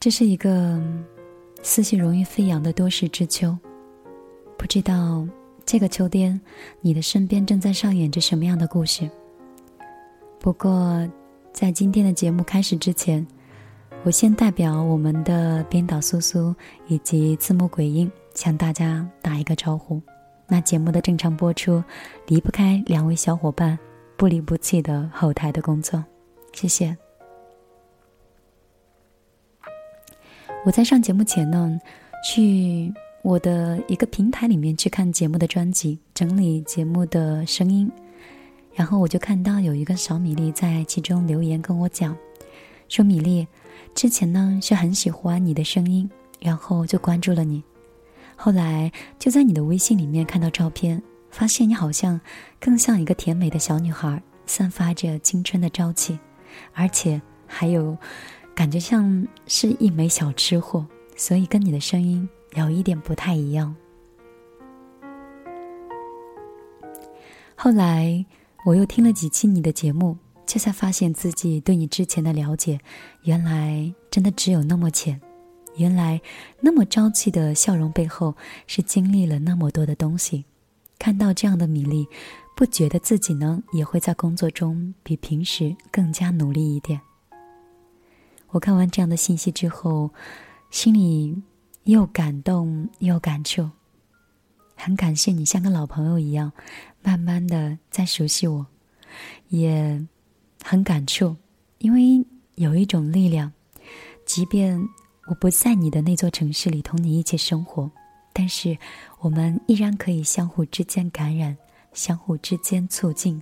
这是一个思绪容易飞扬的多事之秋，不知道这个秋天你的身边正在上演着什么样的故事。不过，在今天的节目开始之前，我先代表我们的编导苏苏以及字幕鬼音向大家打一个招呼。那节目的正常播出离不开两位小伙伴不离不弃的后台的工作，谢谢。我在上节目前呢，去我的一个平台里面去看节目的专辑，整理节目的声音，然后我就看到有一个小米粒在其中留言跟我讲，说米粒之前呢是很喜欢你的声音，然后就关注了你，后来就在你的微信里面看到照片，发现你好像更像一个甜美的小女孩，散发着青春的朝气，而且还有。感觉像是一枚小吃货，所以跟你的声音有一点不太一样。后来我又听了几期你的节目，这才发现自己对你之前的了解，原来真的只有那么浅。原来那么朝气的笑容背后，是经历了那么多的东西。看到这样的米粒，不觉得自己呢也会在工作中比平时更加努力一点。我看完这样的信息之后，心里又感动又感触。很感谢你像个老朋友一样，慢慢的在熟悉我，也很感触，因为有一种力量，即便我不在你的那座城市里同你一起生活，但是我们依然可以相互之间感染，相互之间促进，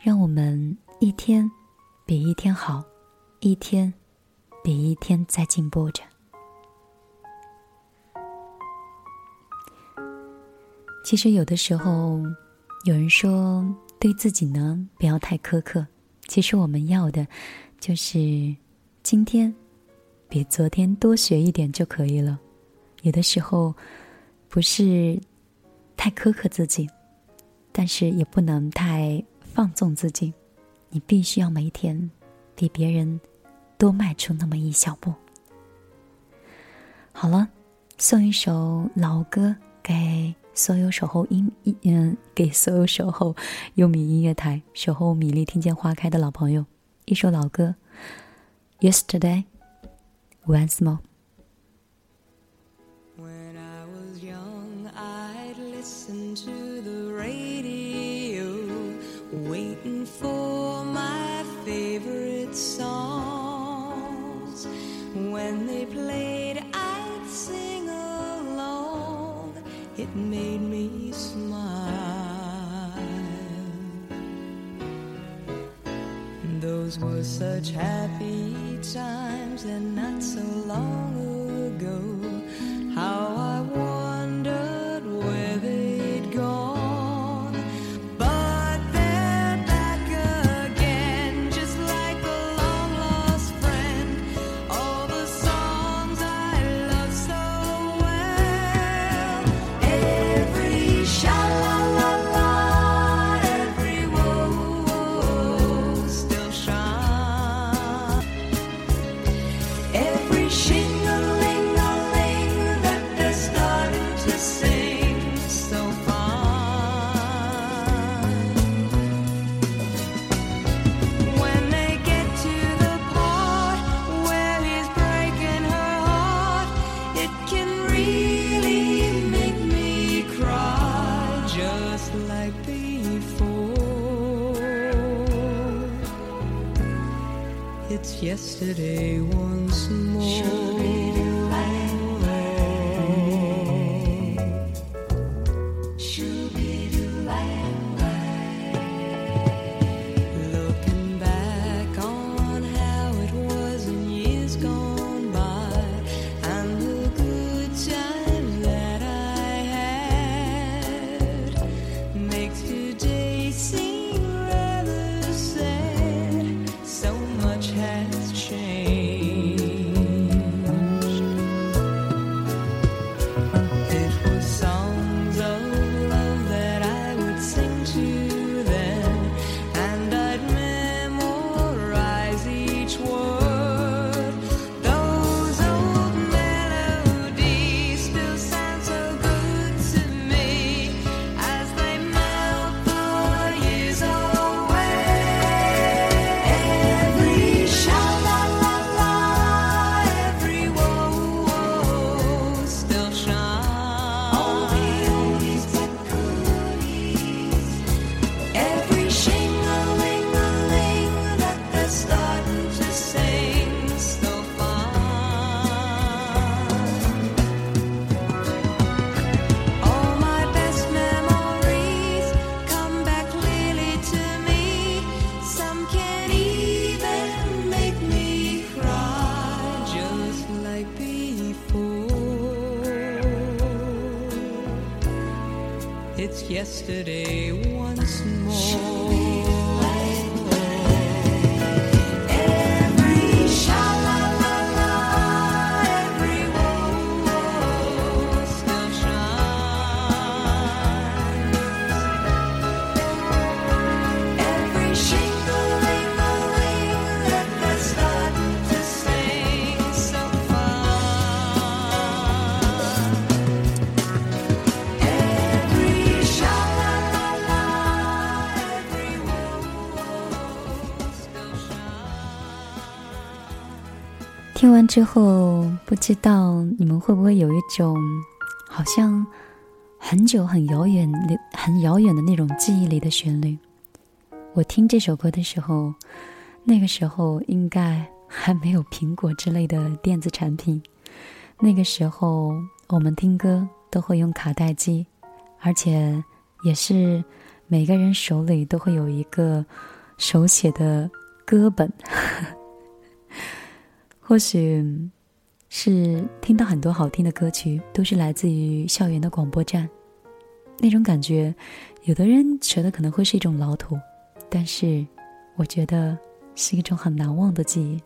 让我们一天比一天好，一天。比一天在进步着。其实有的时候，有人说对自己呢不要太苛刻。其实我们要的，就是今天比昨天多学一点就可以了。有的时候不是太苛刻自己，但是也不能太放纵自己。你必须要每一天比别人。多迈出那么一小步。好了，送一首老歌给所有守候音嗯，给所有守候优米音乐台、守候米粒听见花开的老朋友，一首老歌《Yesterday Once More》。Those were such happy times and not so long 之后，不知道你们会不会有一种好像很久很遥远的、很遥远的那种记忆里的旋律？我听这首歌的时候，那个时候应该还没有苹果之类的电子产品，那个时候我们听歌都会用卡带机，而且也是每个人手里都会有一个手写的歌本。或许是听到很多好听的歌曲，都是来自于校园的广播站，那种感觉，有的人觉得可能会是一种老土，但是我觉得是一种很难忘的记忆。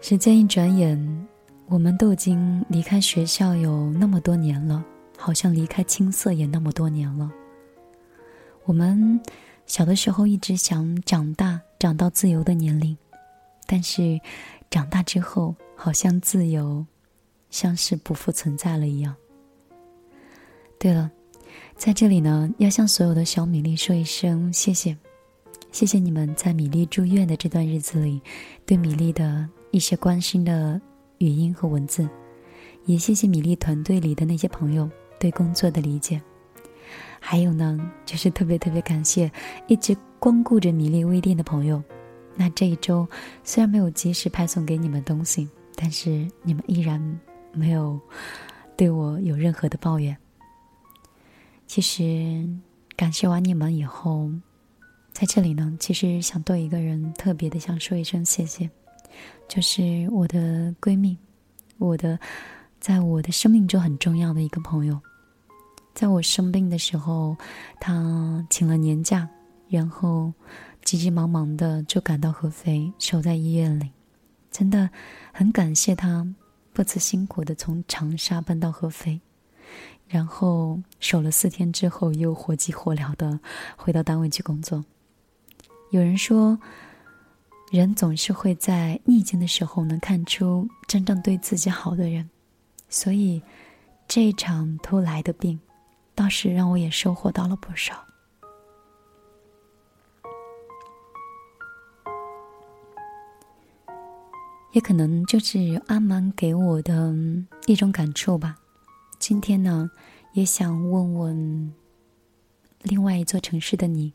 时间一转眼，我们都已经离开学校有那么多年了，好像离开青涩也那么多年了。我们小的时候一直想长大，长到自由的年龄，但是长大之后，好像自由像是不复存在了一样。对了，在这里呢，要向所有的小米粒说一声谢谢，谢谢你们在米粒住院的这段日子里，对米粒的一些关心的语音和文字，也谢谢米粒团队里的那些朋友对工作的理解。还有呢，就是特别特别感谢一直光顾着米粒微店的朋友。那这一周虽然没有及时派送给你们东西，但是你们依然没有对我有任何的抱怨。其实感谢完你们以后，在这里呢，其实想对一个人特别的想说一声谢谢，就是我的闺蜜，我的在我的生命中很重要的一个朋友。在我生病的时候，他请了年假，然后急急忙忙的就赶到合肥，守在医院里。真的很感谢他不辞辛苦的从长沙奔到合肥，然后守了四天之后，又火急火燎的回到单位去工作。有人说，人总是会在逆境的时候能看出真正对自己好的人，所以这一场突来的病。倒是让我也收获到了不少。也可能就是阿蛮给我的一种感触吧。今天呢，也想问问另外一座城市的你，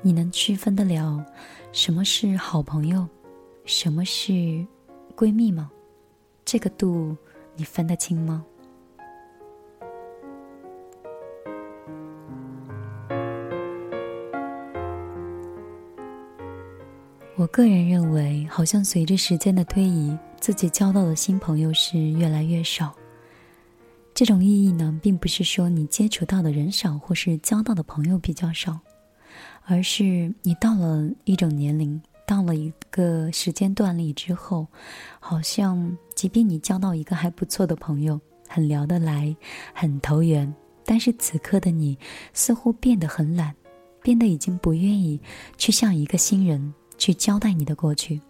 你能区分得了什么是好朋友，什么是闺蜜吗？这个度你分得清吗？我个人认为，好像随着时间的推移，自己交到的新朋友是越来越少。这种意义呢，并不是说你接触到的人少，或是交到的朋友比较少，而是你到了一种年龄，到了一个时间段里之后，好像即便你交到一个还不错的朋友，很聊得来，很投缘，但是此刻的你似乎变得很懒，变得已经不愿意去向一个新人。去交代你的过去，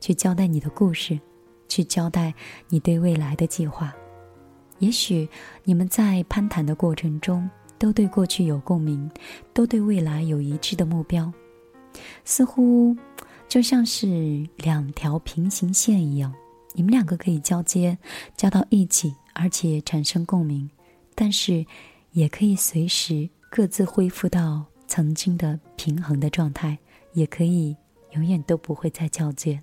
去交代你的故事，去交代你对未来的计划。也许你们在攀谈的过程中，都对过去有共鸣，都对未来有一致的目标，似乎就像是两条平行线一样，你们两个可以交接，交到一起，而且产生共鸣。但是，也可以随时各自恢复到曾经的平衡的状态，也可以。永远都不会再交接。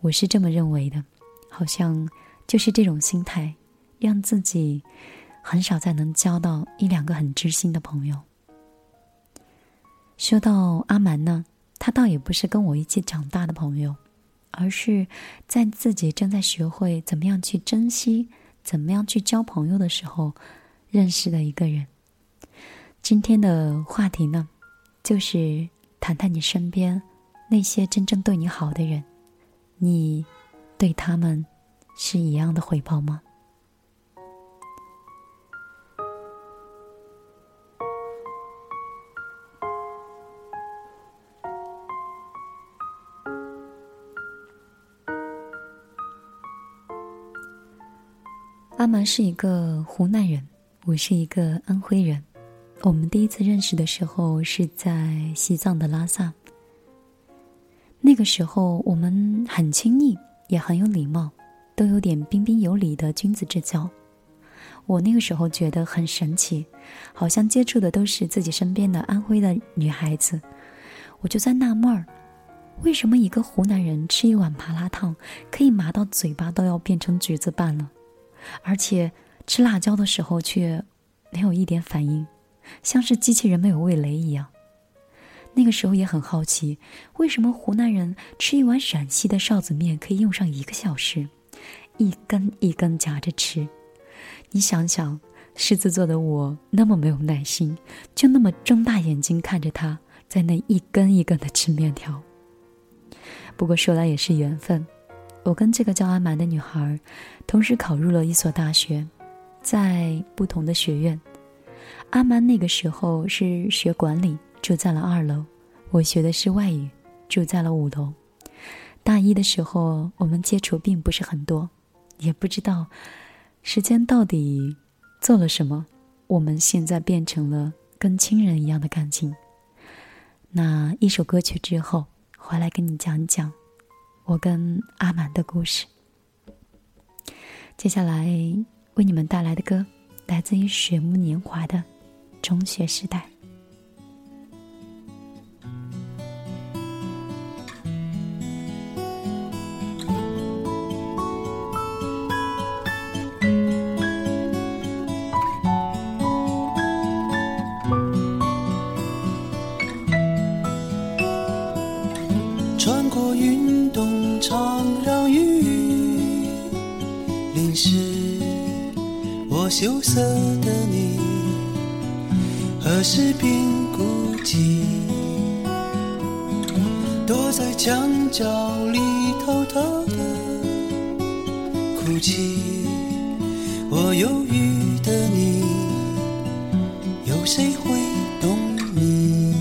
我是这么认为的，好像就是这种心态，让自己很少再能交到一两个很知心的朋友。说到阿蛮呢，他倒也不是跟我一起长大的朋友，而是在自己正在学会怎么样去珍惜、怎么样去交朋友的时候认识的一个人。今天的话题呢，就是谈谈你身边那些真正对你好的人，你对他们是一样的回报吗？阿蛮是一个湖南人，我是一个安徽人。我们第一次认识的时候是在西藏的拉萨。那个时候我们很亲昵，也很有礼貌，都有点彬彬有礼的君子之交。我那个时候觉得很神奇，好像接触的都是自己身边的安徽的女孩子。我就在纳闷儿，为什么一个湖南人吃一碗麻辣烫可以麻到嘴巴都要变成橘子瓣了？而且吃辣椒的时候却没有一点反应，像是机器人没有味蕾一样。那个时候也很好奇，为什么湖南人吃一碗陕西的臊子面可以用上一个小时，一根一根夹着吃？你想想，狮子座的我那么没有耐心，就那么睁大眼睛看着他在那一根一根的吃面条。不过说来也是缘分。我跟这个叫阿蛮的女孩，同时考入了一所大学，在不同的学院。阿蛮那个时候是学管理，住在了二楼；我学的是外语，住在了五楼。大一的时候，我们接触并不是很多，也不知道时间到底做了什么。我们现在变成了跟亲人一样的感情。那一首歌曲之后，回来跟你讲讲。我跟阿满的故事。接下来为你们带来的歌，来自于水木年华的《中学时代》。穿过运动场，让雨淋湿我羞涩的，何时便孤寂？躲在墙角里偷偷的哭泣。我忧郁的你，有谁会懂你？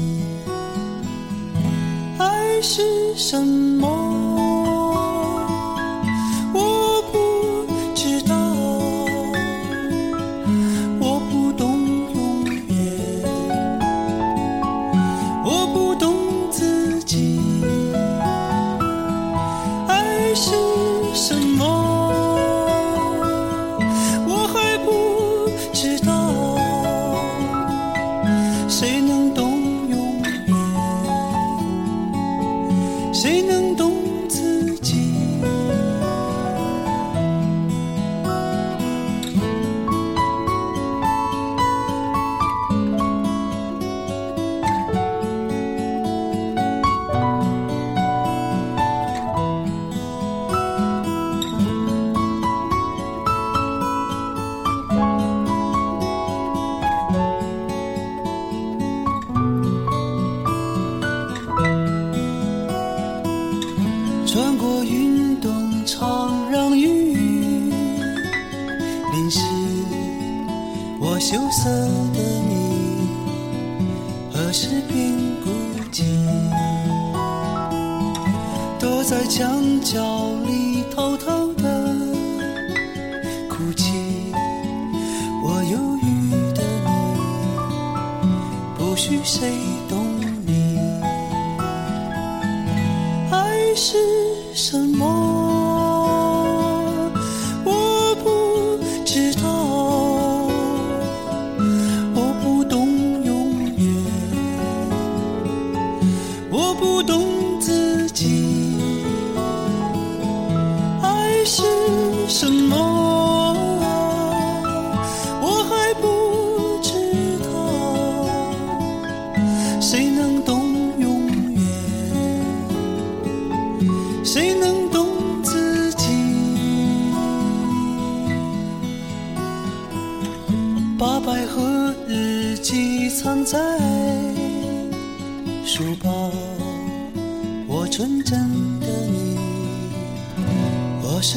爱是什么？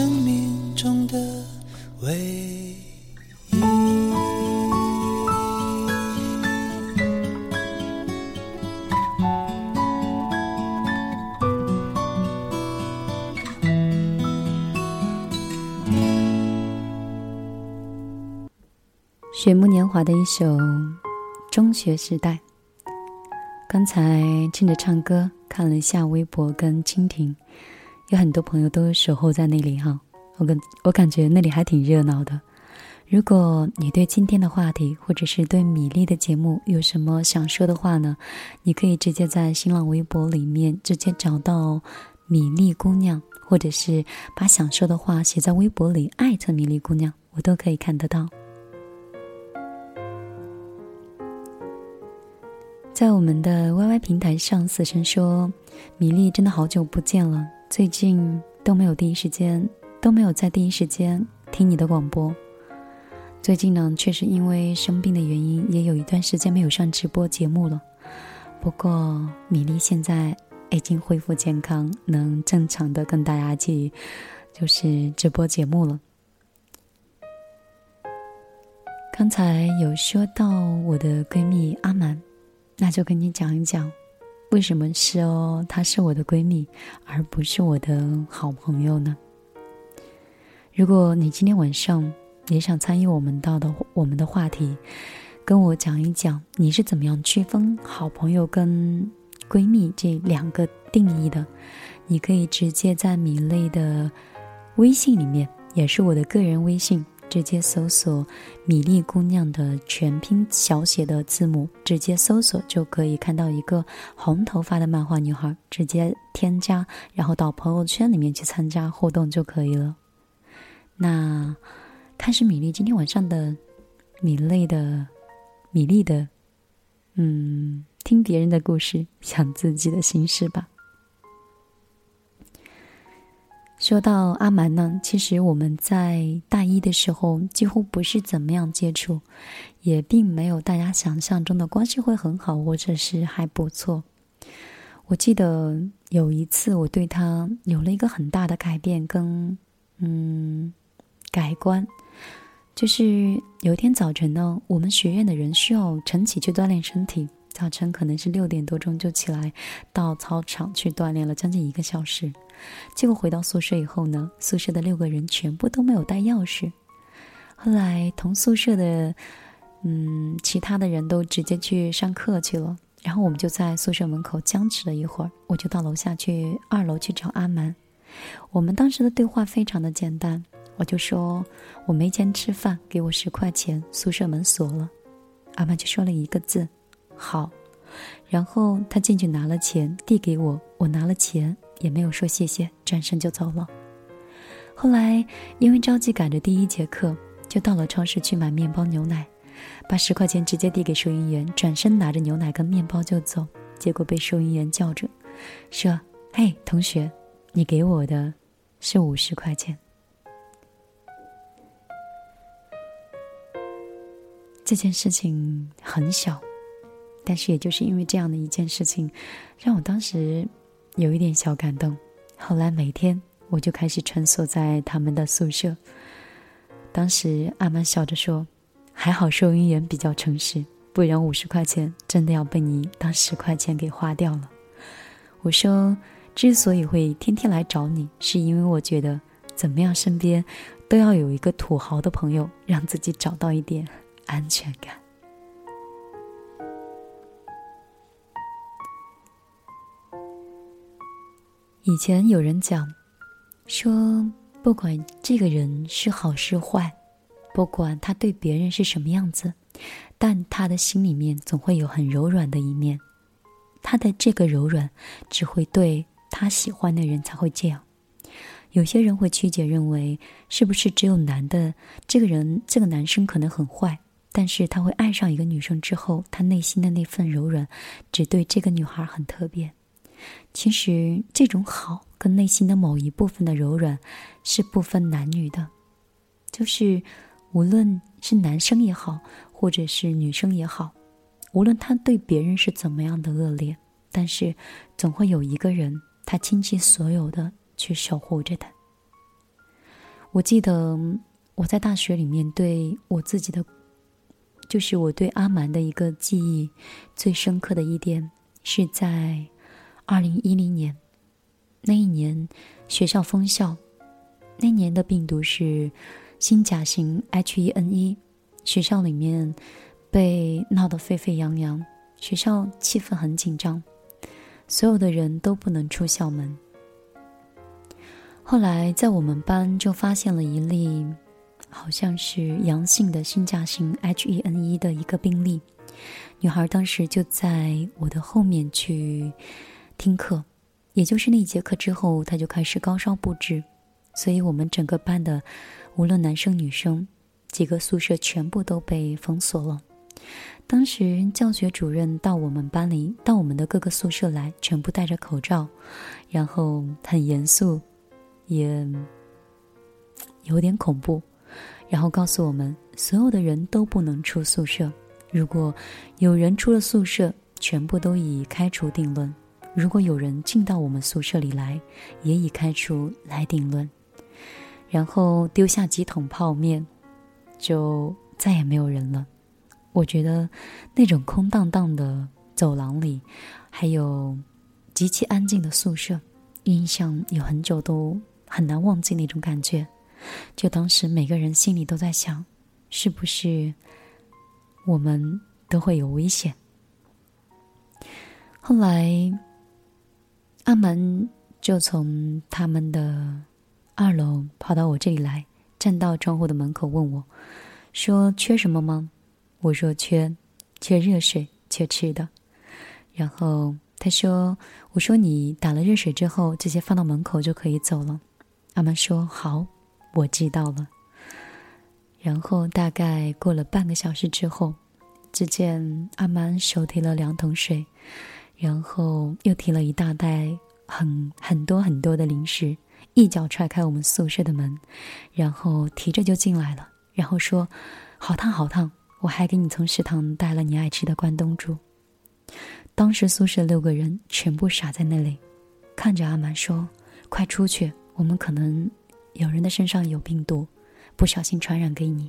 生命中的唯一。水木年华的一首《中学时代》。刚才趁着唱歌看了一下微博跟蜻蜓，有很多朋友都守候在那里哈。我感我感觉那里还挺热闹的。如果你对今天的话题，或者是对米粒的节目有什么想说的话呢？你可以直接在新浪微博里面直接找到米粒姑娘，或者是把想说的话写在微博里艾特米粒姑娘，我都可以看得到。在我们的 YY 平台上，死神说：“米粒真的好久不见了，最近都没有第一时间，都没有在第一时间听你的广播。最近呢，确实因为生病的原因，也有一段时间没有上直播节目了。不过，米粒现在已经恢复健康，能正常的跟大家去就是直播节目了。刚才有说到我的闺蜜阿蛮。”那就跟你讲一讲，为什么是哦，她是我的闺蜜，而不是我的好朋友呢？如果你今天晚上也想参与我们到的我们的话题，跟我讲一讲你是怎么样区分好朋友跟闺蜜这两个定义的，你可以直接在米类的微信里面，也是我的个人微信。直接搜索“米粒姑娘”的全拼小写的字母，直接搜索就可以看到一个红头发的漫画女孩，直接添加，然后到朋友圈里面去参加互动就可以了。那开始米粒今天晚上的米粒的米粒的，嗯，听别人的故事，想自己的心事吧。说到阿蛮呢，其实我们在大一的时候几乎不是怎么样接触，也并没有大家想象中的关系会很好，或者是还不错。我记得有一次我对他有了一个很大的改变跟嗯改观，就是有一天早晨呢，我们学院的人需要晨起去锻炼身体，早晨可能是六点多钟就起来到操场去锻炼了将近一个小时。结果回到宿舍以后呢，宿舍的六个人全部都没有带钥匙。后来同宿舍的，嗯，其他的人都直接去上课去了。然后我们就在宿舍门口僵持了一会儿，我就到楼下去二楼去找阿蛮。我们当时的对话非常的简单，我就说我没钱吃饭，给我十块钱，宿舍门锁了。阿蛮就说了一个字：好。然后他进去拿了钱递给我，我拿了钱。也没有说谢谢，转身就走了。后来因为着急赶着第一节课，就到了超市去买面包、牛奶，把十块钱直接递给收银员，转身拿着牛奶跟面包就走。结果被收银员叫着，说：“嘿，同学，你给我的是五十块钱。”这件事情很小，但是也就是因为这样的一件事情，让我当时。有一点小感动，后来每天我就开始穿梭在他们的宿舍。当时阿曼笑着说：“还好收银员比较诚实，不然五十块钱真的要被你当十块钱给花掉了。”我说：“之所以会天天来找你，是因为我觉得怎么样身边都要有一个土豪的朋友，让自己找到一点安全感。”以前有人讲，说不管这个人是好是坏，不管他对别人是什么样子，但他的心里面总会有很柔软的一面。他的这个柔软，只会对他喜欢的人才会这样。有些人会曲解认为，是不是只有男的这个人，这个男生可能很坏，但是他会爱上一个女生之后，他内心的那份柔软，只对这个女孩很特别。其实，这种好跟内心的某一部分的柔软，是不分男女的。就是，无论是男生也好，或者是女生也好，无论他对别人是怎么样的恶劣，但是总会有一个人，他倾其所有的去守护着他。我记得我在大学里面对我自己的，就是我对阿蛮的一个记忆最深刻的一点，是在二零一零年那一年学校封校，那年的病毒是新甲型 H1N1，学校里面被闹得沸沸扬扬，学校气氛很紧张，所有的人都不能出校门。后来在我们班就发现了一例，好像是阳性的新甲型 H1N1 的一个病例。女孩当时就在我的后面去听课，也就是那一节课之后，他就开始高烧不止，所以我们整个班的无论男生女生，几个宿舍全部都被封锁了。当时教学主任到我们班里，到我们的各个宿舍来，全部戴着口罩，然后很严肃。也有点恐怖，然后告诉我们，所有的人都不能出宿舍。如果有人出了宿舍，全部都以开除定论；如果有人进到我们宿舍里来，也已开除来定论。然后丢下几桶泡面，就再也没有人了。我觉得那种空荡荡的走廊里，还有极其安静的宿舍，印象有很久都。很难忘记那种感觉，就当时每个人心里都在想，是不是我们都会有危险？后来，阿门就从他们的二楼跑到我这里来，站到窗户的门口问我，说：“缺什么吗？”我说：“缺，缺热水，缺吃的。”然后他说：“我说你打了热水之后，直接放到门口就可以走了。”阿曼说：“好，我知道了。”然后大概过了半个小时之后，只见阿曼手提了两桶水，然后又提了一大袋很很多很多的零食，一脚踹开我们宿舍的门，然后提着就进来了，然后说：“好烫，好烫！我还给你从食堂带了你爱吃的关东煮。”当时宿舍六个人全部傻在那里，看着阿曼说：“快出去！”我们可能有人的身上有病毒，不小心传染给你。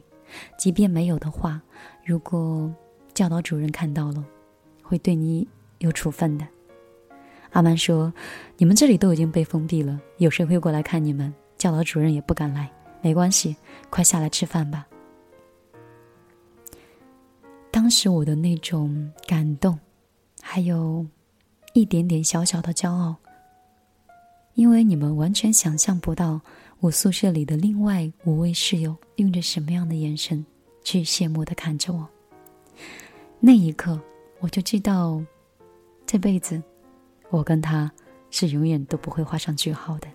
即便没有的话，如果教导主任看到了，会对你有处分的。阿曼说：“你们这里都已经被封闭了，有谁会过来看你们？教导主任也不敢来。没关系，快下来吃饭吧。”当时我的那种感动，还有一点点小小的骄傲。因为你们完全想象不到，我宿舍里的另外五位室友用着什么样的眼神去羡慕的看着我。那一刻，我就知道，这辈子，我跟他是永远都不会画上句号的。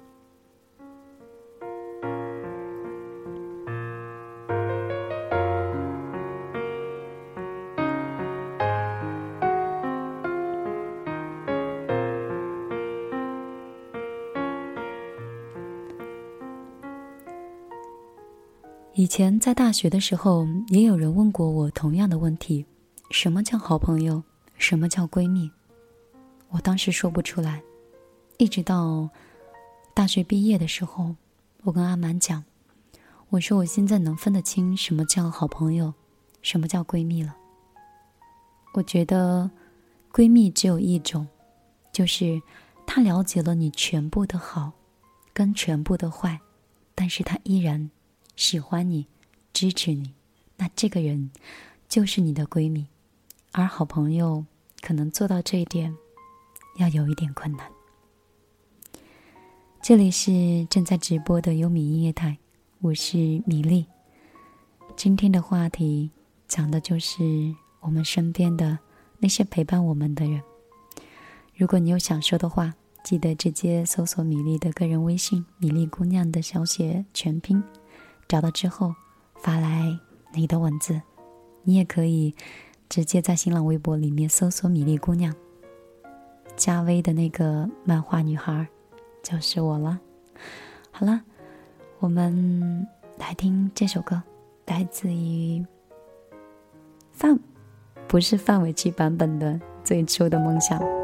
以前在大学的时候，也有人问过我同样的问题：什么叫好朋友？什么叫闺蜜？我当时说不出来。一直到大学毕业的时候，我跟阿满讲，我说我现在能分得清什么叫好朋友，什么叫闺蜜了。我觉得，闺蜜只有一种，就是她了解了你全部的好，跟全部的坏，但是她依然。喜欢你，支持你，那这个人就是你的闺蜜。而好朋友可能做到这一点，要有一点困难。这里是正在直播的优米音乐台，我是米粒。今天的话题讲的就是我们身边的那些陪伴我们的人。如果你有想说的话，记得直接搜索米粒的个人微信“米粒姑娘”的小写全拼。找到之后，发来你的文字。你也可以直接在新浪微博里面搜索“米粒姑娘”，加微的那个漫画女孩，就是我了。好了，我们来听这首歌，来自于范，不是范玮琪版本的最初的梦想。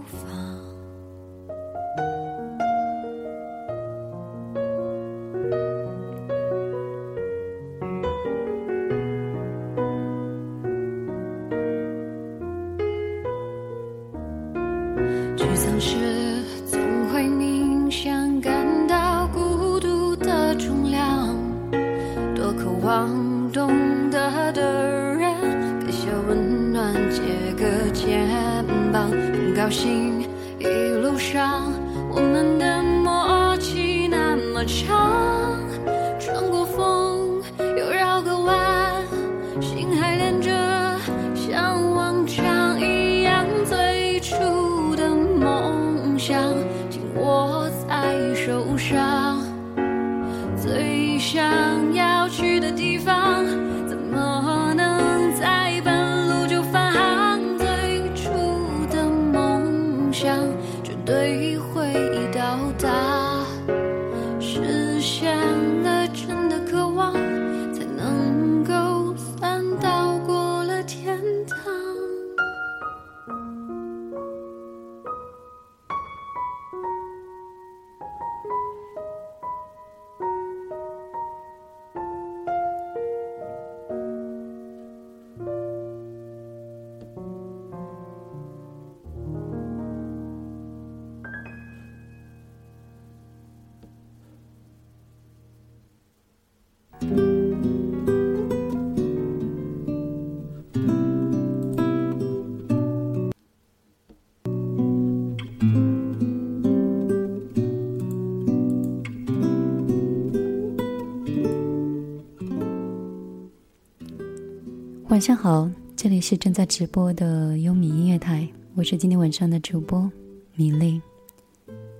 晚上好，这里是正在直播的优米音乐台，我是今天晚上的主播米粒。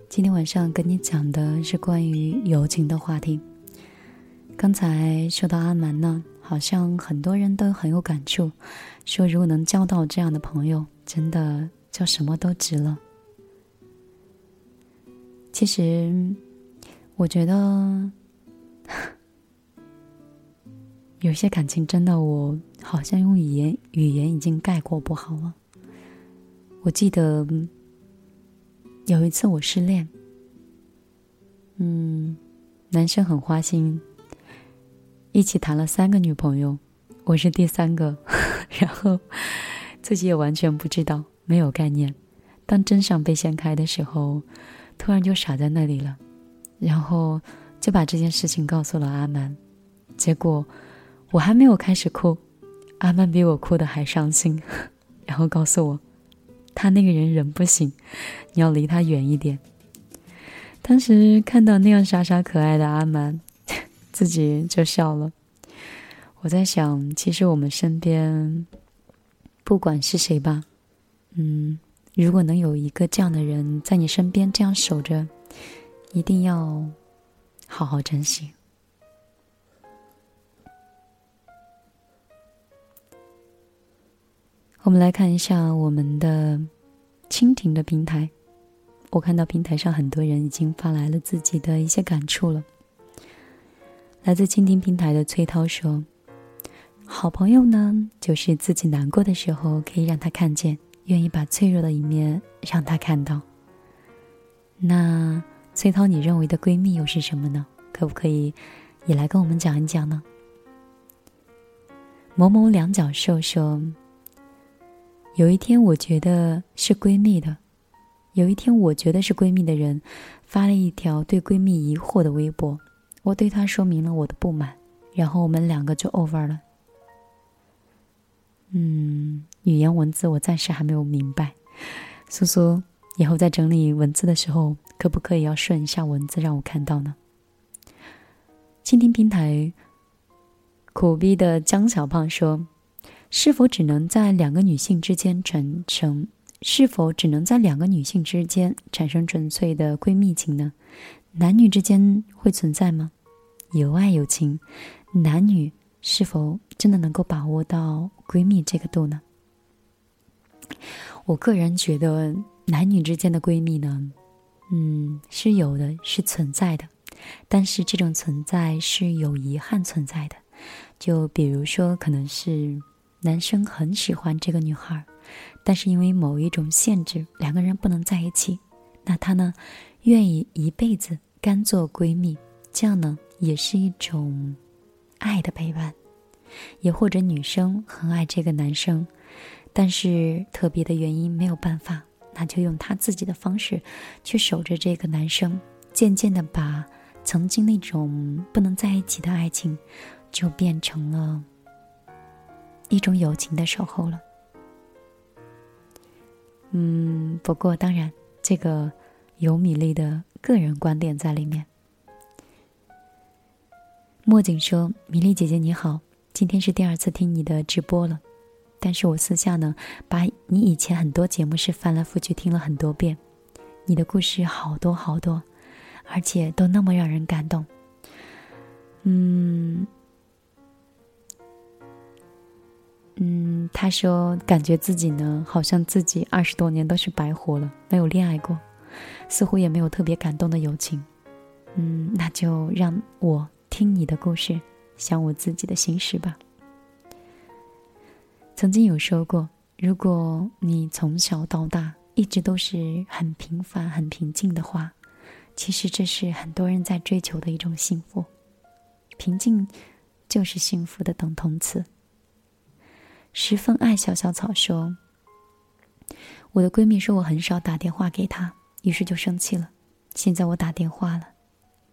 今天晚上跟你讲的是关于友情的话题。刚才说到阿蛮呢，好像很多人都很有感触，说如果能交到这样的朋友，真的就什么都值了。其实，我觉得 有些感情真的我好像用语言语言已经概括不好了。我记得有一次我失恋，嗯，男生很花心，一起谈了三个女朋友，我是第三个，然后自己也完全不知道，没有概念。当真相被掀开的时候，突然就傻在那里了，然后就把这件事情告诉了阿曼，结果。我还没有开始哭，阿曼比我哭的还伤心，然后告诉我，他那个人人不行，你要离他远一点。当时看到那样傻傻可爱的阿曼，自己就笑了。我在想，其实我们身边，不管是谁吧，嗯，如果能有一个这样的人在你身边这样守着，一定要好好珍惜。我们来看一下我们的蜻蜓的平台，我看到平台上很多人已经发来了自己的一些感触了。来自蜻蜓平台的崔涛说：“好朋友呢，就是自己难过的时候可以让他看见，愿意把脆弱的一面让他看到。那崔涛，你认为的闺蜜又是什么呢？可不可以也来跟我们讲一讲呢？某某两脚兽说：“有一天，我觉得是闺蜜的。有一天，我觉得是闺蜜的人发了一条对闺蜜疑惑的微博，我对她说明了我的不满，然后我们两个就 over 了。嗯，语言文字我暂时还没有明白，苏苏以后在整理文字的时候，可不可以要顺一下文字让我看到呢？倾听平台。”苦逼的江小胖说：“是否只能在两个女性之间产生？是否只能在两个女性之间产生纯粹的闺蜜情呢？男女之间会存在吗？有爱有情，男女是否真的能够把握到闺蜜这个度呢？我个人觉得，男女之间的闺蜜呢，嗯，是有的，是存在的，但是这种存在是有遗憾存在的。”就比如说，可能是男生很喜欢这个女孩，但是因为某一种限制，两个人不能在一起。那他呢，愿意一辈子甘做闺蜜，这样呢，也是一种爱的陪伴。也或者女生很爱这个男生，但是特别的原因没有办法，那就用她自己的方式去守着这个男生，渐渐的把曾经那种不能在一起的爱情。就变成了一种友情的守候了。嗯，不过当然，这个有米粒的个人观点在里面。墨景说：“米粒姐姐你好，今天是第二次听你的直播了，但是我私下呢，把你以前很多节目是翻来覆去听了很多遍，你的故事好多好多，而且都那么让人感动。嗯。”嗯，他说感觉自己呢，好像自己二十多年都是白活了，没有恋爱过，似乎也没有特别感动的友情。嗯，那就让我听你的故事，想我自己的心事吧。曾经有说过，如果你从小到大一直都是很平凡、很平静的话，其实这是很多人在追求的一种幸福。平静就是幸福的等同词。十分爱小小草说：“我的闺蜜说我很少打电话给她，于是就生气了。现在我打电话了，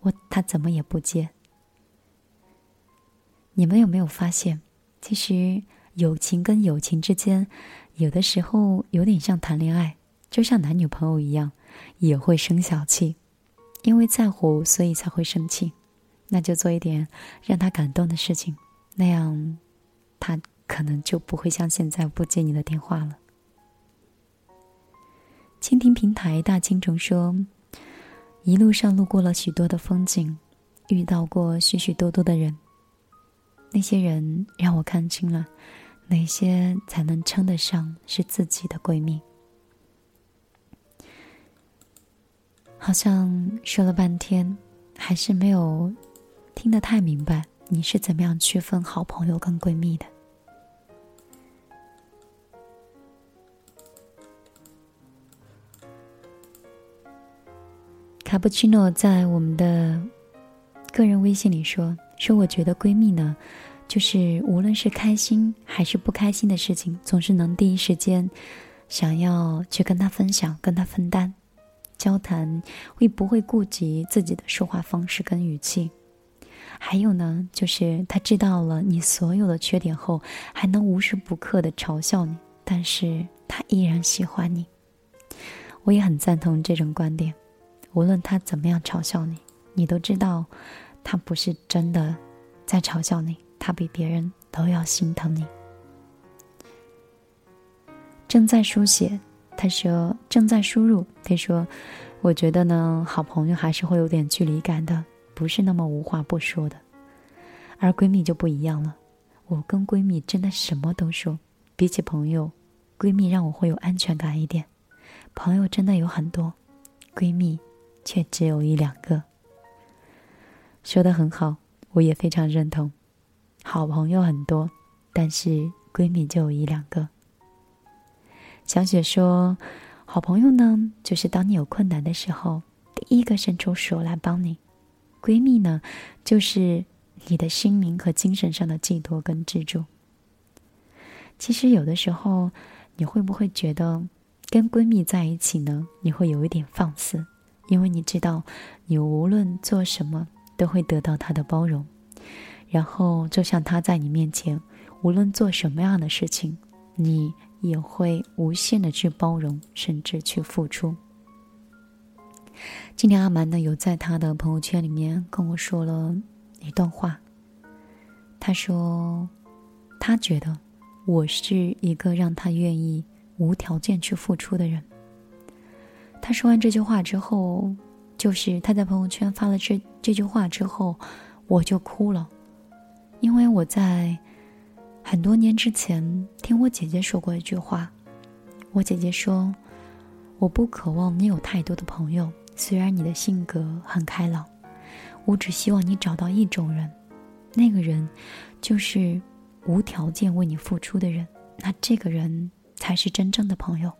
我她怎么也不接。你们有没有发现，其实友情跟友情之间，有的时候有点像谈恋爱，就像男女朋友一样，也会生小气，因为在乎，所以才会生气。那就做一点让他感动的事情，那样他。”可能就不会像现在不接你的电话了。蜻蜓平台大青虫说：“一路上路过了许多的风景，遇到过许许多多的人。那些人让我看清了，哪些才能称得上是自己的闺蜜。”好像说了半天，还是没有听得太明白，你是怎么样区分好朋友跟闺蜜的？卡布奇诺在我们的个人微信里说：“说我觉得闺蜜呢，就是无论是开心还是不开心的事情，总是能第一时间想要去跟她分享、跟她分担。交谈会不会顾及自己的说话方式跟语气？还有呢，就是她知道了你所有的缺点后，还能无时不刻的嘲笑你，但是她依然喜欢你。我也很赞同这种观点。”无论他怎么样嘲笑你，你都知道，他不是真的在嘲笑你，他比别人都要心疼你。正在书写，他说正在输入，他说，我觉得呢，好朋友还是会有点距离感的，不是那么无话不说的，而闺蜜就不一样了。我跟闺蜜真的什么都说，比起朋友，闺蜜让我会有安全感一点。朋友真的有很多，闺蜜。却只有一两个，说的很好，我也非常认同。好朋友很多，但是闺蜜就有一两个。小雪说：“好朋友呢，就是当你有困难的时候，第一个伸出手来帮你；闺蜜呢，就是你的心灵和精神上的寄托跟支柱。”其实有的时候，你会不会觉得跟闺蜜在一起呢？你会有一点放肆，因为你知道，你无论做什么都会得到他的包容，然后就像他在你面前，无论做什么样的事情，你也会无限的去包容，甚至去付出。今天阿蛮呢，有在他的朋友圈里面跟我说了一段话，他说，他觉得。我是一个让他愿意无条件去付出的人。他说完这句话之后，就是他在朋友圈发了这这句话之后，我就哭了，因为我在很多年之前听我姐姐说过一句话。我姐姐说：“我不渴望你有太多的朋友，虽然你的性格很开朗，我只希望你找到一种人，那个人就是。”无条件为你付出的人，那这个人才是真正的朋友。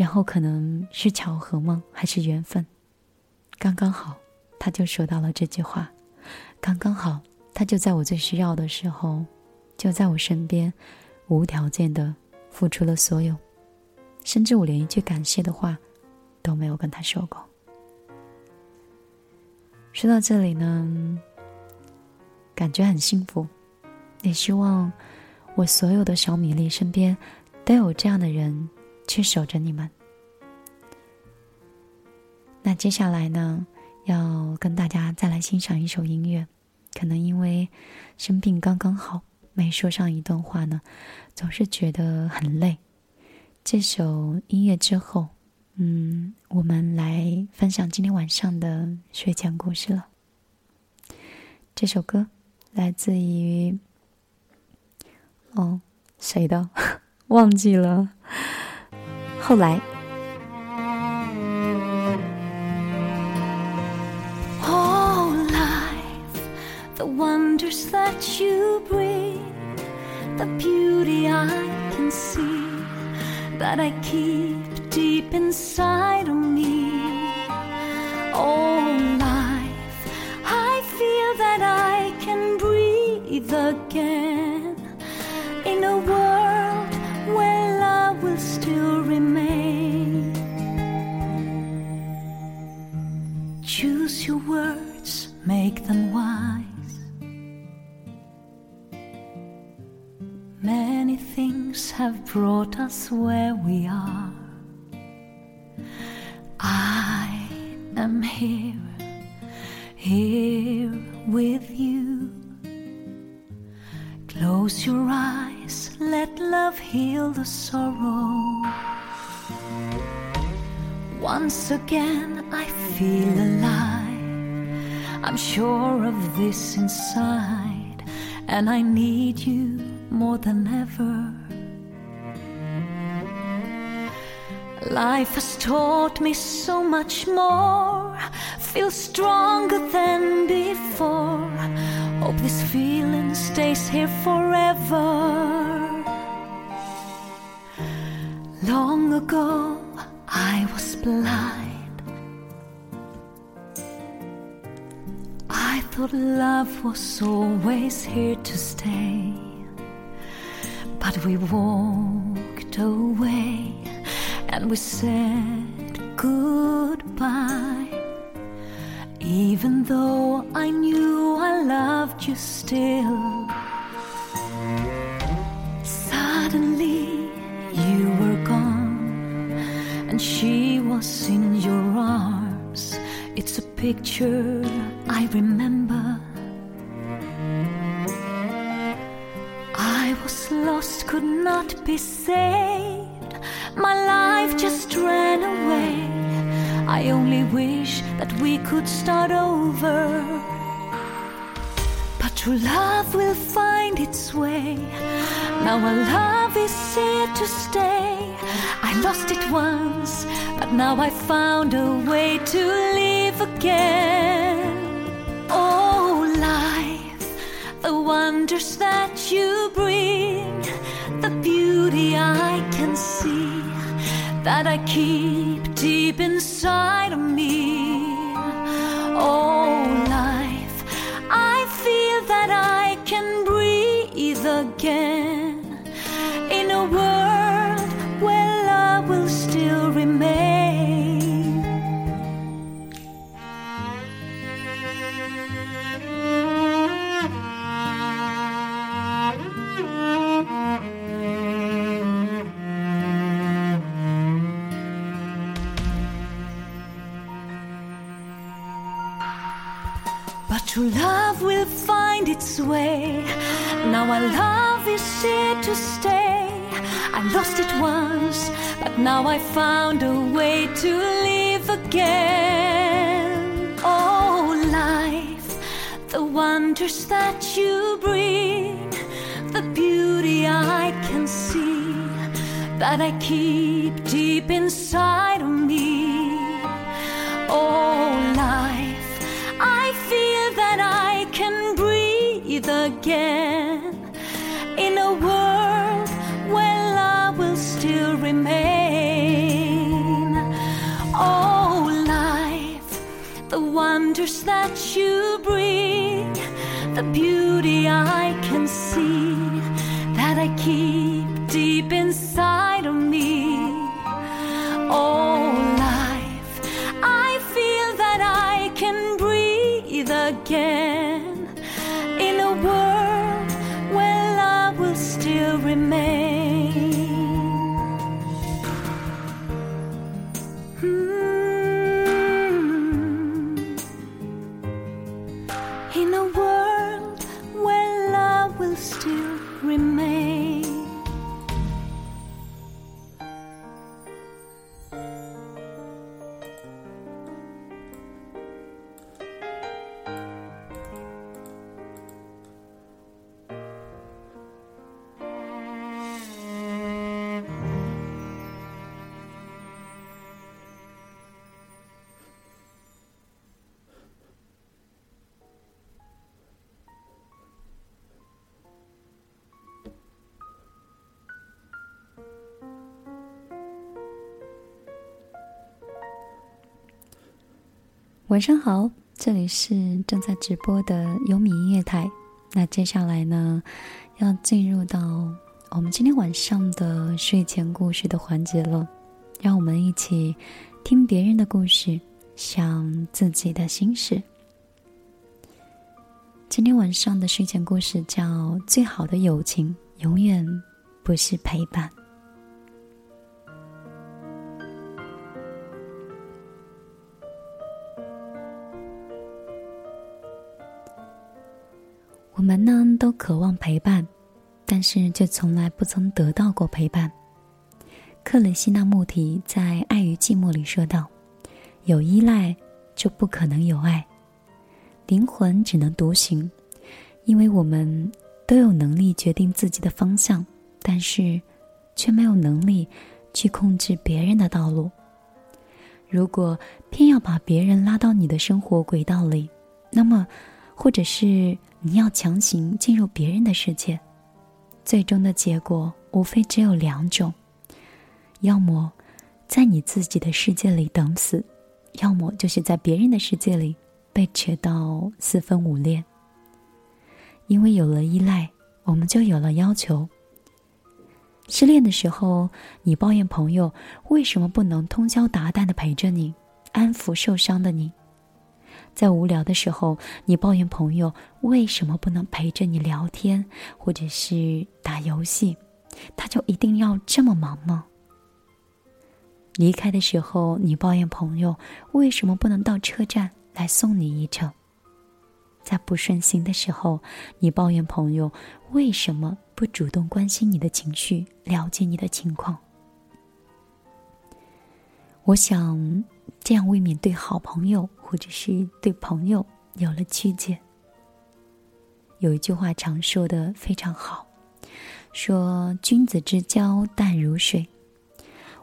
然后可能是巧合吗？还是缘分？刚刚好，他就说到了这句话。刚刚好，他就在我最需要的时候，就在我身边，无条件的付出了所有，甚至我连一句感谢的话都没有跟他说过。说到这里呢。感觉很幸福，也希望我所有的小米粒身边都有这样的人去守着你们。那接下来呢，要跟大家再来欣赏一首音乐。可能因为生病刚刚好，每说上一段话呢，总是觉得很累。这首音乐之后，嗯，我们来分享今天晚上的睡前故事了。这首歌。来自于，哦，谁的？忘记了。后来。Oh, life, the wonders that you bring, the beauty I can see, that I keep deep inside of me. Oh, life, I feel that I can breathe again words, make them wise. Many things have brought us where we are. I am here, here with you. Close your eyes, let love heal the sorrow. Once again, I feel alive. I'm sure of this inside, and I need you more than ever. Life has taught me so much more. Feel stronger than before. Hope this feeling stays here forever. Long ago, I was blind. Thought love was always here to stay. But we walked away and we said goodbye. Even though I knew I loved you still. Suddenly, you were gone, and she was in your arms. It's a picture I remember. Could not be saved. My life just ran away. I only wish that we could start over. But true love will find its way. Now our love is here to stay. I lost it once, but now I found a way to live again. Oh, life, the wonders that you bring, beauty I can see that I keep deep inside of me. Oh, life, I feel that I can breathe again Now our love is here to stay. I lost it once, but now I found a way to live again. Oh, life, the wonders that you bring, the beauty I can see that I keep deep inside 晚上好，这里是正在直播的优米音乐台。那接下来呢，要进入到我们今天晚上的睡前故事的环节了。让我们一起听别人的故事，想自己的心事。今天晚上的睡前故事叫《最好的友情永远不是陪伴》。们呢都渴望陪伴，但是却从来不曾得到过陪伴。克里希那穆提在《爱与寂寞》里说道：“有依赖就不可能有爱，灵魂只能独行，因为我们都有能力决定自己的方向，但是却没有能力去控制别人的道路。如果偏要把别人拉到你的生活轨道里，那么，或者是你要强行进入别人的世界，最终的结果无非只有两种：要么在你自己的世界里等死，要么就是在别人的世界里被扯到四分五裂。因为有了依赖，我们就有了要求。失恋的时候，你抱怨朋友为什么不能通宵达旦的陪着你，安抚受伤的你；在无聊的时候，你抱怨朋友为什么不能陪着你聊天，或者是打游戏，他就一定要这么忙吗？离开的时候，你抱怨朋友为什么不能到车站来送你一程；在不顺心的时候，你抱怨朋友为什么不主动关心你的情绪，了解你的情况。我想，这样未免对好朋友或者是对朋友有了曲解。有一句话常说的非常好，说“君子之交淡如水”。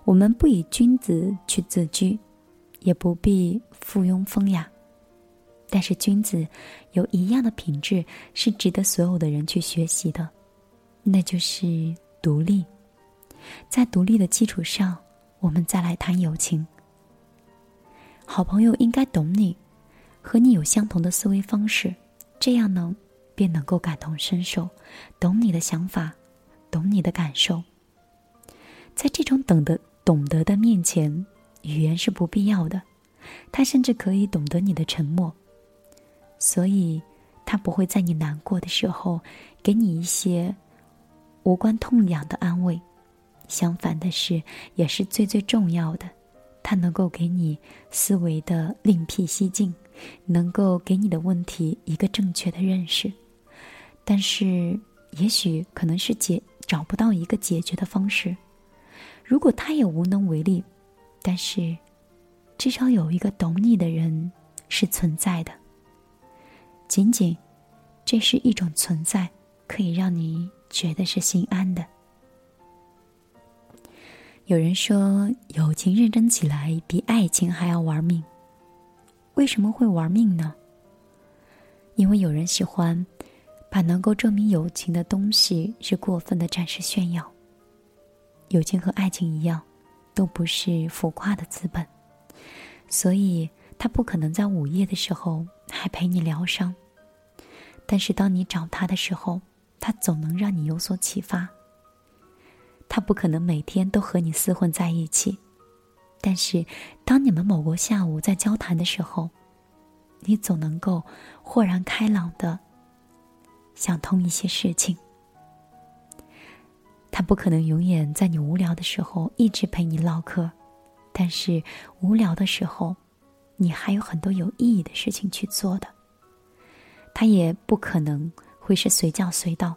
我们不以君子去自居，也不必附庸风雅。但是君子有一样的品质是值得所有的人去学习的，那就是独立。在独立的基础上，我们再来谈友情。好朋友应该懂你，和你有相同的思维方式，这样呢，便能够感同身受，懂你的想法，懂你的感受。在这种懂得懂得的面前，语言是不必要的，他甚至可以懂得你的沉默，所以他不会在你难过的时候给你一些无关痛痒的安慰，相反的是，也是最最重要的。它能够给你思维的另辟蹊径，能够给你的问题一个正确的认识。但是，也许可能是解找不到一个解决的方式。如果他也无能为力，但是至少有一个懂你的人是存在的。仅仅这是一种存在，可以让你觉得是心安的。有人说，友情认真起来比爱情还要玩命。为什么会玩命呢？因为有人喜欢把能够证明友情的东西是过分的展示炫耀。友情和爱情一样，都不是浮夸的资本，所以他不可能在午夜的时候还陪你疗伤。但是当你找他的时候，他总能让你有所启发。他不可能每天都和你厮混在一起，但是当你们某个下午在交谈的时候，你总能够豁然开朗的想通一些事情。他不可能永远在你无聊的时候一直陪你唠嗑，但是无聊的时候，你还有很多有意义的事情去做的。他也不可能会是随叫随到。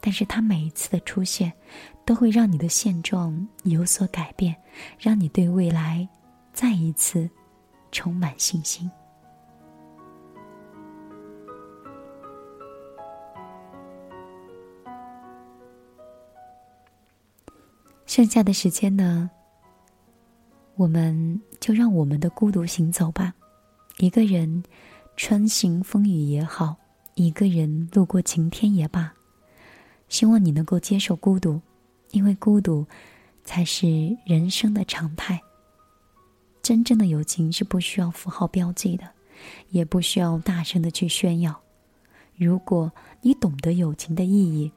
但是他每一次的出现，都会让你的现状有所改变，让你对未来再一次充满信心。剩下的时间呢，我们就让我们的孤独行走吧，一个人穿行风雨也好，一个人路过晴天也罢。希望你能够接受孤独，因为孤独才是人生的常态。真正的友情是不需要符号标记的，也不需要大声的去炫耀。如果你懂得友情的意义，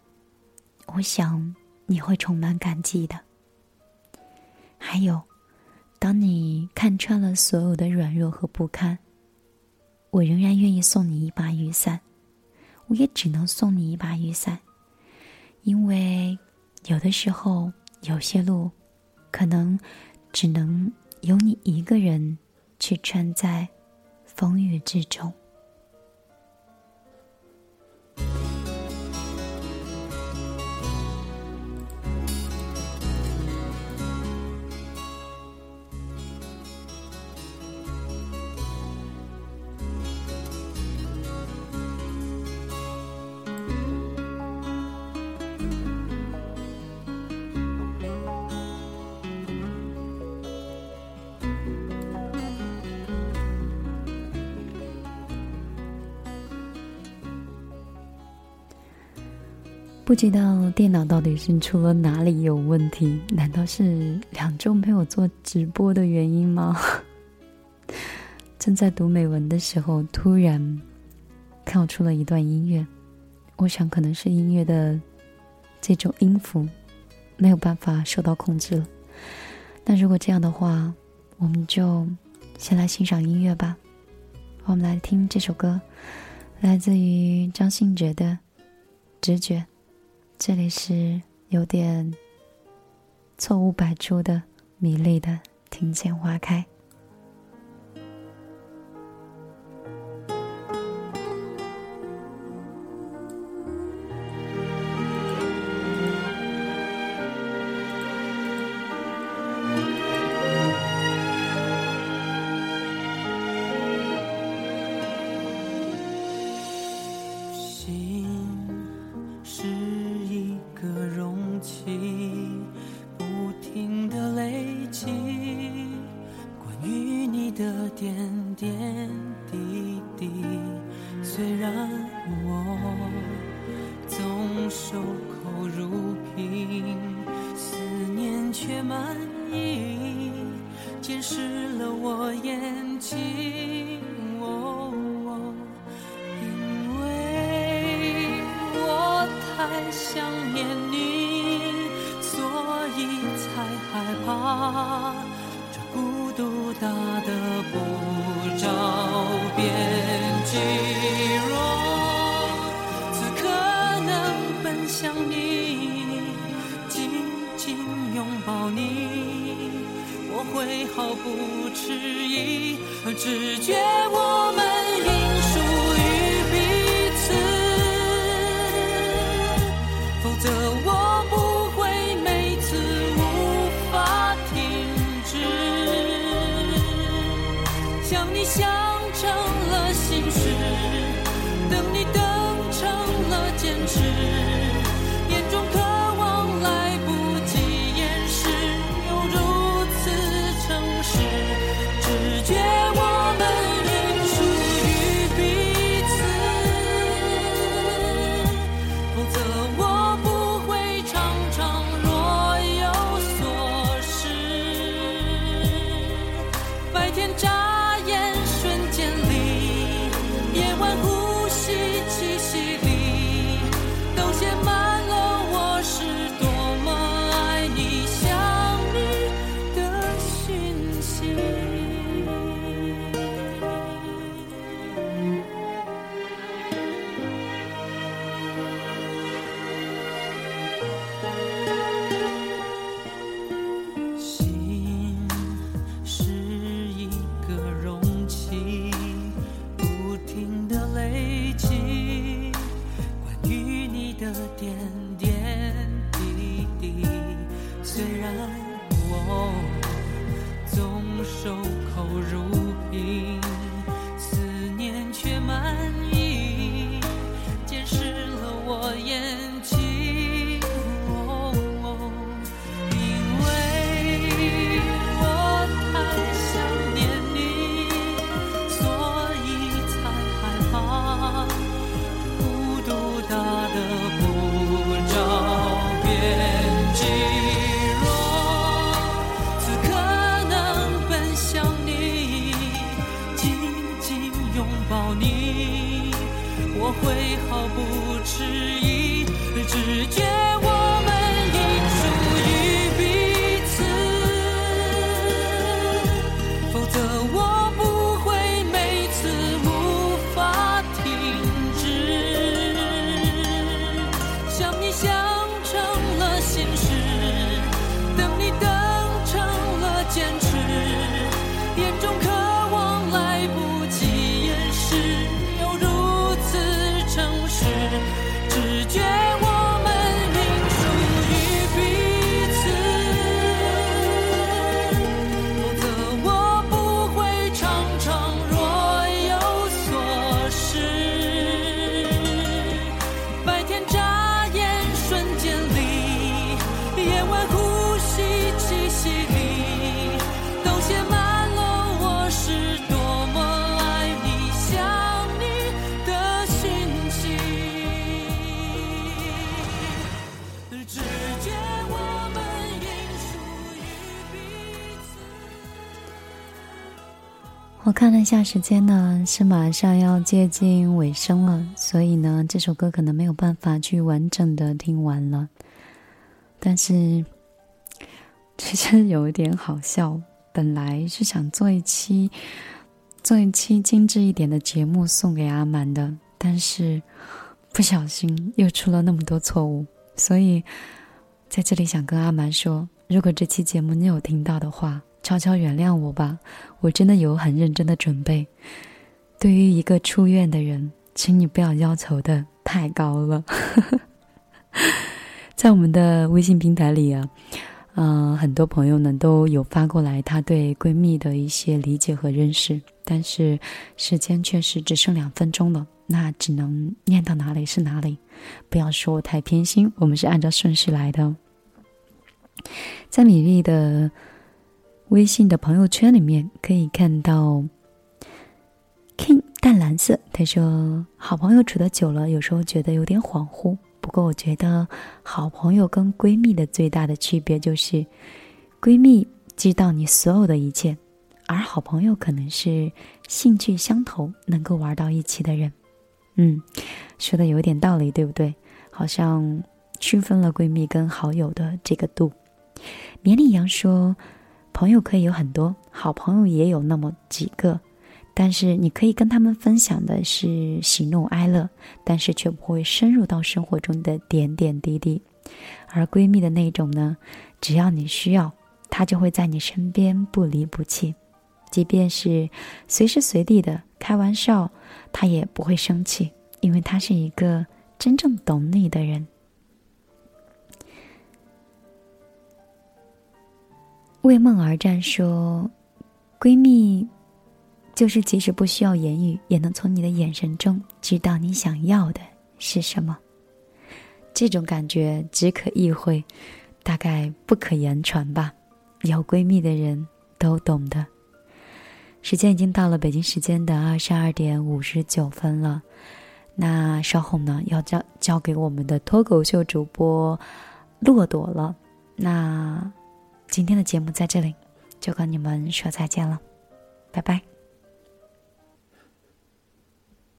我想你会充满感激的。还有，当你看穿了所有的软弱和不堪，我仍然愿意送你一把雨伞。我也只能送你一把雨伞。因为有的时候，有些路可能只能由你一个人去穿在风雨之中。不知道电脑到底是出了哪里有问题？难道是两周没有做直播的原因吗？正在读美文的时候，突然跳出了一段音乐，我想可能是音乐的这种音符没有办法受到控制了。那如果这样的话，我们就先来欣赏音乐吧。我们来听这首歌，来自于张信哲的《直觉》。这里是有点错误百出的米粒的庭前花开。否看了一下时间呢，是马上要接近尾声了，所以呢，这首歌可能没有办法去完整的听完了。但是，其实有一点好笑，本来是想做一期做一期精致一点的节目送给阿满的，但是不小心又出了那么多错误，所以在这里想跟阿满说，如果这期节目你有听到的话，悄悄原谅我吧，我真的有很认真的准备。对于一个出院的人，请你不要要求的太高了。在我们的微信平台里啊，嗯、很多朋友呢都有发过来她对闺蜜的一些理解和认识，但是时间确实只剩两分钟了，那只能念到哪里是哪里，不要说我太偏心，我们是按照顺序来的。在米粒的微信的朋友圈里面可以看到 King 淡蓝色，他说好朋友处的久了，有时候觉得有点恍惚。不过我觉得好朋友跟闺蜜的最大的区别就是，闺蜜知道你所有的一切，而好朋友可能是兴趣相投，能够玩到一起的人。嗯，说的有点道理，对不对？好像区分了闺蜜跟好友的这个度。绵里羊说，朋友可以有很多，好朋友也有那么几个，但是你可以跟他们分享的是喜怒哀乐，但是却不会深入到生活中的点点滴滴。而闺蜜的那种呢，只要你需要，她就会在你身边不离不弃，即便是随时随地的开玩笑，她也不会生气，因为她是一个真正懂你的人。为梦而战说，闺蜜就是即使不需要言语，也能从你的眼神中知道你想要的是什么。这种感觉只可意会，大概不可言传吧。有闺蜜的人都懂的。时间已经到了北京时间的二十二点五十九分了，那稍后呢要交交给我们的脱口秀主播骆朵了。那今天的节目在这里就跟你们说再见了，拜拜。